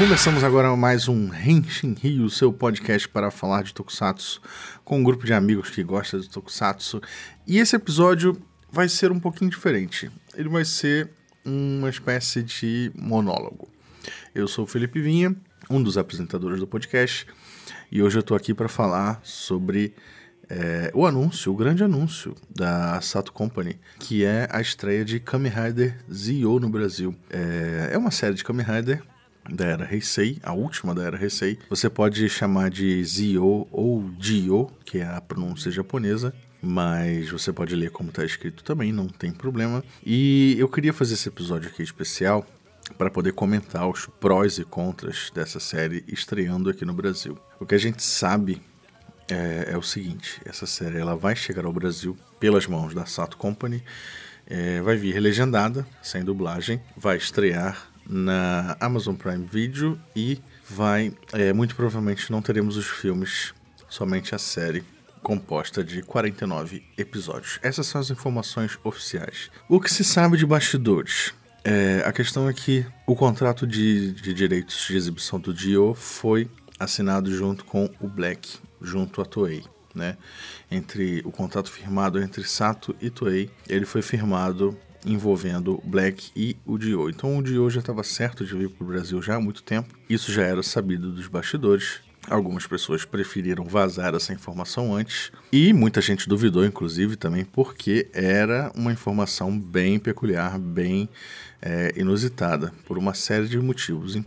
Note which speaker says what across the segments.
Speaker 1: Começamos agora mais um Henshin Rio, seu podcast para falar de Tokusatsu com um grupo de amigos que gosta de Tokusatsu. E esse episódio vai ser um pouquinho diferente. Ele vai ser uma espécie de monólogo. Eu sou o Felipe Vinha, um dos apresentadores do podcast, e hoje eu estou aqui para falar sobre é, o anúncio, o grande anúncio da Sato Company, que é a estreia de Kamen Rider Zio no Brasil. É, é uma série de Kamen Rider da era Heisei, a última da era Heisei. Você pode chamar de Zio ou Dio, que é a pronúncia japonesa, mas você pode ler como está escrito também, não tem problema. E eu queria fazer esse episódio aqui especial para poder comentar os prós e contras dessa série estreando aqui no Brasil. O que a gente sabe é, é, o seguinte: essa série ela vai chegar ao Brasil pelas mãos da Sato Company, é, vai vir legendada, sem dublagem, vai estrear na Amazon Prime Video e vai, é, muito provavelmente não teremos os filmes, somente a série composta de 49 episódios. Essas são as informações oficiais. O que se sabe de bastidores? É, a questão é que o contrato de, de direitos de exibição do Dio foi assinado junto com o Black junto à Toei. Né? Entre o contrato firmado entre Sato e Toei, ele foi firmado envolvendo Black e o Dio. Então o Dio já estava certo de vir para o Brasil já há muito tempo. Isso já era sabido dos bastidores. Algumas pessoas preferiram vazar essa informação antes e muita gente duvidou, inclusive, também porque era uma informação bem peculiar, bem é, inusitada, por uma série de motivos. É,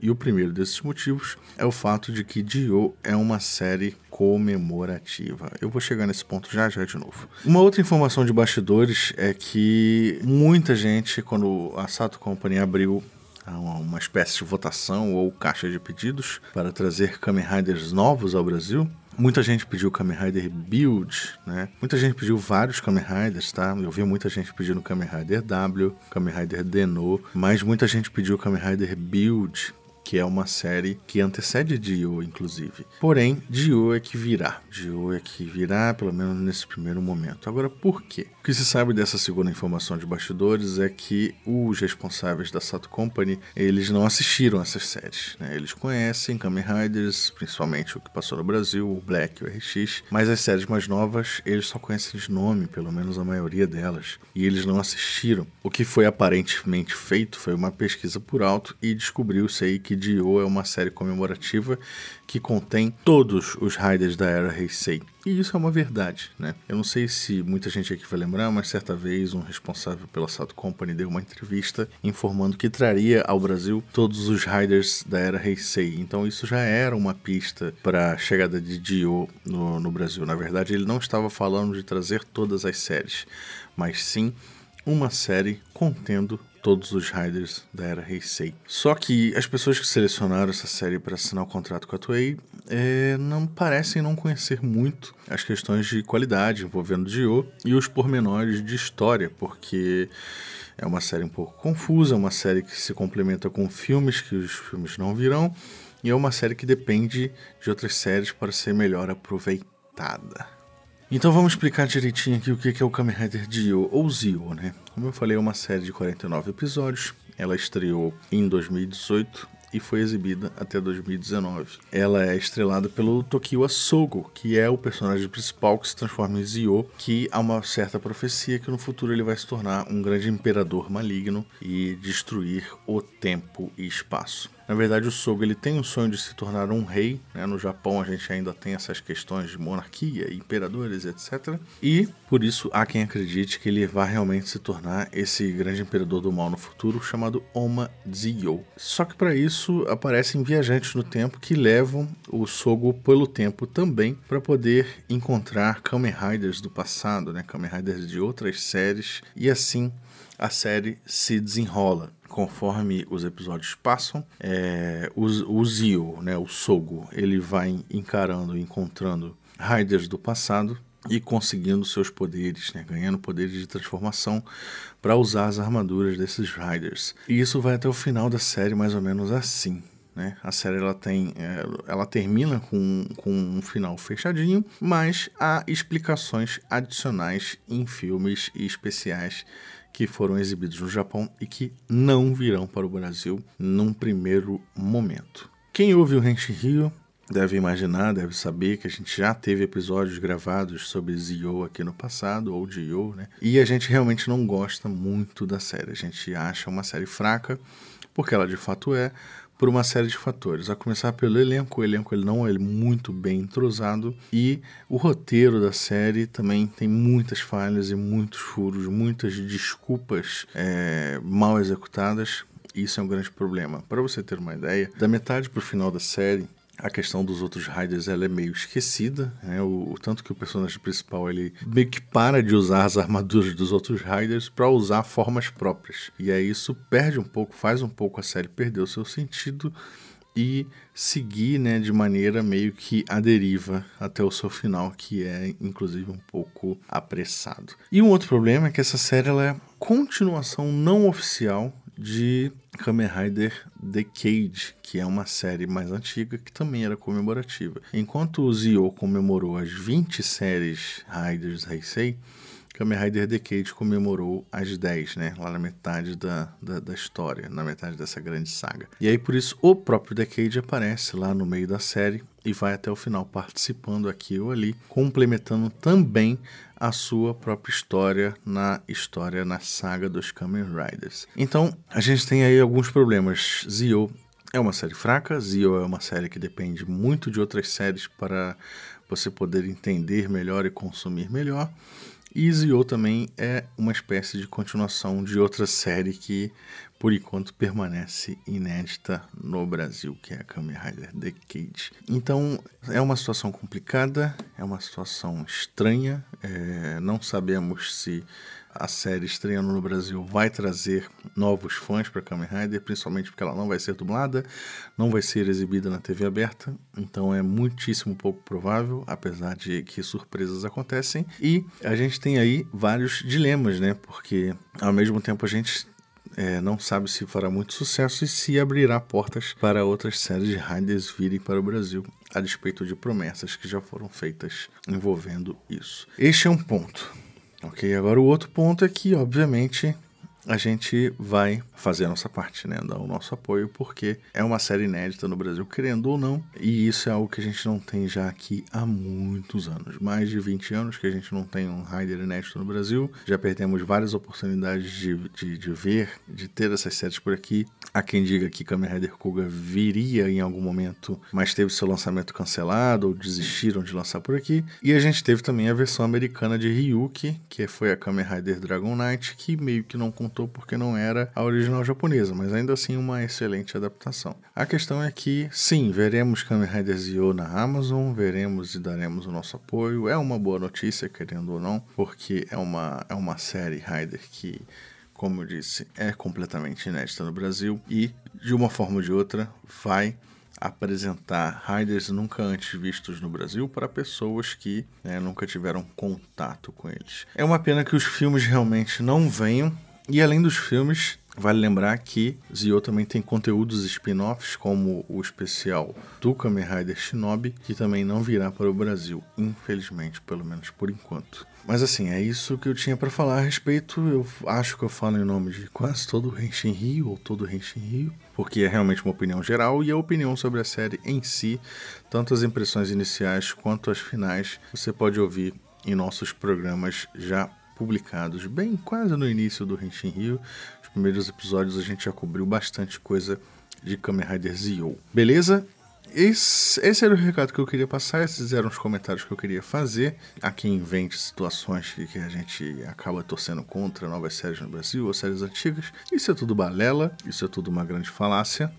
Speaker 1: e o primeiro desses motivos é o fato de que Dio é uma série comemorativa. Eu vou chegar nesse ponto já já de novo. Uma outra informação de bastidores é que muita gente, quando a Sato Company abriu uma espécie de votação ou caixa de pedidos para trazer Kamen Riders novos ao Brasil. Muita gente pediu Kamen Rider Build, né? Muita gente pediu vários Kamen Riders, tá? Eu vi muita gente pedindo Kamen Rider W, Kamen Rider Deno, mas muita gente pediu Kamen Rider Build, que é uma série que antecede Dio, inclusive. Porém, Dio é que virá. Dio é que virá, pelo menos nesse primeiro momento. Agora, por quê? O que se sabe dessa segunda informação de bastidores é que os responsáveis da Sato Company, eles não assistiram essas séries. Né? Eles conhecem Kamen Riders, principalmente o que passou no Brasil, o Black, o RX, mas as séries mais novas, eles só conhecem de nome, pelo menos a maioria delas, e eles não assistiram. O que foi aparentemente feito foi uma pesquisa por alto e descobriu-se aí que Dio é uma série comemorativa que contém todos os Riders da era Heisei. E isso é uma verdade, né? Eu não sei se muita gente aqui vai lembrar, mas certa vez um responsável pela Sato Company deu uma entrevista informando que traria ao Brasil todos os Riders da era Heisei. Então isso já era uma pista para a chegada de Dio no, no Brasil. Na verdade, ele não estava falando de trazer todas as séries, mas sim uma série contendo todos os Riders da era Heisei. Só que as pessoas que selecionaram essa série para assinar o contrato com a Toei é, não parecem não conhecer muito as questões de qualidade envolvendo Dio e os pormenores de história, porque é uma série um pouco confusa, uma série que se complementa com filmes que os filmes não virão, e é uma série que depende de outras séries para ser melhor aproveitada. Então vamos explicar direitinho aqui o que é o Kamen Rider Dio, ou Zio, né? Como eu falei, é uma série de 49 episódios. Ela estreou em 2018 e foi exibida até 2019. Ela é estrelada pelo Tokiwa Sogo, que é o personagem principal que se transforma em Zio, que há uma certa profecia que no futuro ele vai se tornar um grande imperador maligno e destruir o tempo e espaço. Na verdade, o Sogo ele tem o sonho de se tornar um rei. Né? No Japão, a gente ainda tem essas questões de monarquia, imperadores, etc. E por isso há quem acredite que ele vai realmente se tornar esse grande imperador do mal no futuro, chamado Oma Zio. Só que para isso aparecem viajantes no tempo que levam o Sogo pelo tempo também para poder encontrar Kamen Riders do passado, né? Kamen Riders de outras séries e assim a série se desenrola conforme os episódios passam, é, o, o Zio, né, o Sogo, ele vai encarando, encontrando Riders do passado e conseguindo seus poderes, né, ganhando poderes de transformação para usar as armaduras desses Riders. E isso vai até o final da série mais ou menos assim. Né? A série ela tem, é, ela termina com, com um final fechadinho, mas há explicações adicionais em filmes e especiais que foram exibidos no Japão e que não virão para o Brasil num primeiro momento. Quem ouve o Henshin Rio deve imaginar, deve saber que a gente já teve episódios gravados sobre Zio aqui no passado, ou Dio, né? E a gente realmente não gosta muito da série. A gente acha uma série fraca, porque ela de fato é, por uma série de fatores. A começar pelo elenco, o elenco ele não é muito bem entrosado e o roteiro da série também tem muitas falhas e muitos furos, muitas desculpas é, mal executadas. Isso é um grande problema. Para você ter uma ideia, da metade para o final da série, a questão dos outros Riders ela é meio esquecida, né? o, o, tanto que o personagem principal ele meio que para de usar as armaduras dos outros Riders para usar formas próprias. E aí isso perde um pouco, faz um pouco a série perder o seu sentido e seguir né, de maneira meio que a deriva até o seu final, que é inclusive um pouco apressado. E um outro problema é que essa série ela é continuação não oficial de Kamen Rider Decade, que é uma série mais antiga que também era comemorativa. Enquanto o Zio comemorou as 20 séries Riders Heisei, Kamen Rider Decade comemorou as 10, né? Lá na metade da, da, da, história, na metade dessa grande saga. E aí, por isso, o próprio Decade aparece lá no meio da série e vai até o final participando aqui ou ali, complementando também a sua própria história na história, na saga dos Kamen Riders. Então, a gente tem aí alguns problemas. Zio é uma série fraca, Zio é uma série que depende muito de outras séries para você poder entender melhor e consumir melhor. E Zio também é uma espécie de continuação de outra série que, por enquanto, permanece inédita no Brasil, que é a Kamen Rider Decade. Então, é uma situação complicada, é uma situação estranha, é, não sabemos se a série estreando no Brasil vai trazer novos fãs para Kamen Rider, principalmente porque ela não vai ser dublada, não vai ser exibida na TV aberta, então é muitíssimo pouco provável, apesar de que surpresas acontecem. E a gente tem aí vários dilemas, né? Porque ao mesmo tempo a gente é, não sabe se fará muito sucesso e se abrirá portas para outras séries de Riders virem para o Brasil, a despeito de promessas que já foram feitas envolvendo isso. Este é um ponto. Ok, agora o outro ponto é que, obviamente, a gente vai fazer a nossa parte, né? Dar o nosso apoio, porque é uma série inédita no Brasil, querendo ou não, e isso é algo que a gente não tem já aqui há muitos anos. Mais de 20 anos que a gente não tem um Rider inédito no Brasil. Já perdemos várias oportunidades de, de, de ver, de ter essas séries por aqui. Há quem diga que Kamen Rider Kuga viria em algum momento, mas teve seu lançamento cancelado ou desistiram de lançar por aqui. E a gente teve também a versão americana de Ryuki, que foi a Kamen Rider Dragon Knight, que meio que não porque não era a original japonesa, mas ainda assim uma excelente adaptação. A questão é que, sim, veremos Kamen Rider Zio na Amazon, veremos e daremos o nosso apoio. É uma boa notícia, querendo ou não, porque é uma, é uma série Rider que como eu disse, é completamente inédita no Brasil e, de uma forma ou de outra, vai apresentar riders nunca antes vistos no Brasil para pessoas que né, nunca tiveram contato com eles. É uma pena que os filmes realmente não venham, e além dos filmes, Vale lembrar que Zio também tem conteúdos spin-offs, como o especial do Kamen Rider Shinobi, que também não virá para o Brasil, infelizmente, pelo menos por enquanto. Mas assim, é isso que eu tinha para falar a respeito. Eu acho que eu falo em nome de quase todo o Henshin Rio, ou todo o Henshin Rio, porque é realmente uma opinião geral e a opinião sobre a série em si, tanto as impressões iniciais quanto as finais, você pode ouvir em nossos programas já publicados, bem quase no início do Henshin Rio. Os primeiros episódios a gente já cobriu bastante coisa de Kamen Rider Zio. Beleza? Esse, esse, era o recado que eu queria passar, esses eram os comentários que eu queria fazer. Quem invente situações que a gente acaba torcendo contra novas séries no Brasil ou séries antigas. Isso é tudo balela, isso é tudo uma grande falácia.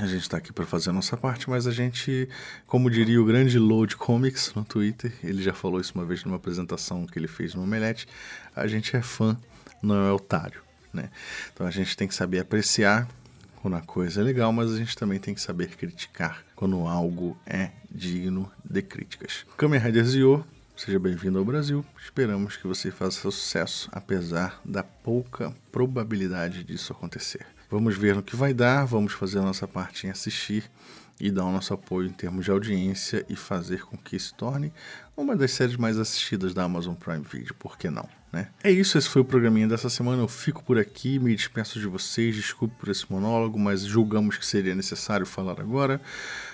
Speaker 1: A gente está aqui para fazer a nossa parte, mas a gente, como diria o grande Load Comics no Twitter, ele já falou isso uma vez numa apresentação que ele fez no Omelete, a gente é fã, não é otário, né? Então a gente tem que saber apreciar quando a coisa é legal, mas a gente também tem que saber criticar quando algo é digno de críticas. Kamen Rider Zio, seja bem-vindo ao Brasil. Esperamos que você faça sucesso, apesar da pouca probabilidade disso acontecer. Vamos ver no que vai dar, vamos fazer a nossa parte em assistir e dar o nosso apoio em termos de audiência e fazer com que se torne uma das séries mais assistidas da Amazon Prime Video, por que não? Né? É isso, esse foi o programinha dessa semana. Eu fico por aqui, me despeço de vocês, desculpe por esse monólogo, mas julgamos que seria necessário falar agora,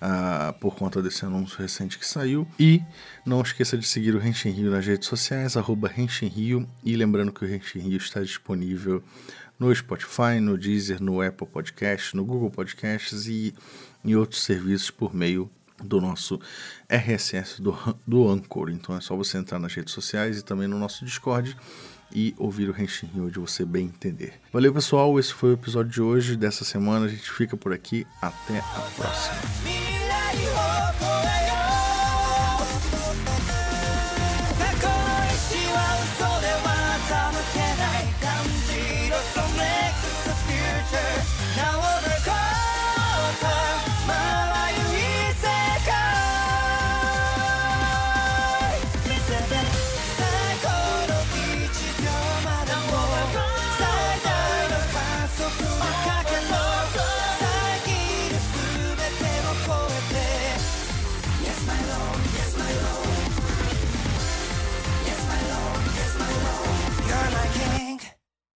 Speaker 1: uh, por conta desse anúncio recente que saiu. E não esqueça de seguir o Renshin Rio nas redes sociais, arroba Rio, e lembrando que o Renshin Rio está disponível no Spotify, no Deezer, no Apple Podcasts, no Google Podcasts e em outros serviços por meio do nosso RSS do, do Anchor. Então é só você entrar nas redes sociais e também no nosso Discord e ouvir o Henshin onde você bem entender. Valeu, pessoal. Esse foi o episódio de hoje, dessa semana. A gente fica por aqui. Até a próxima.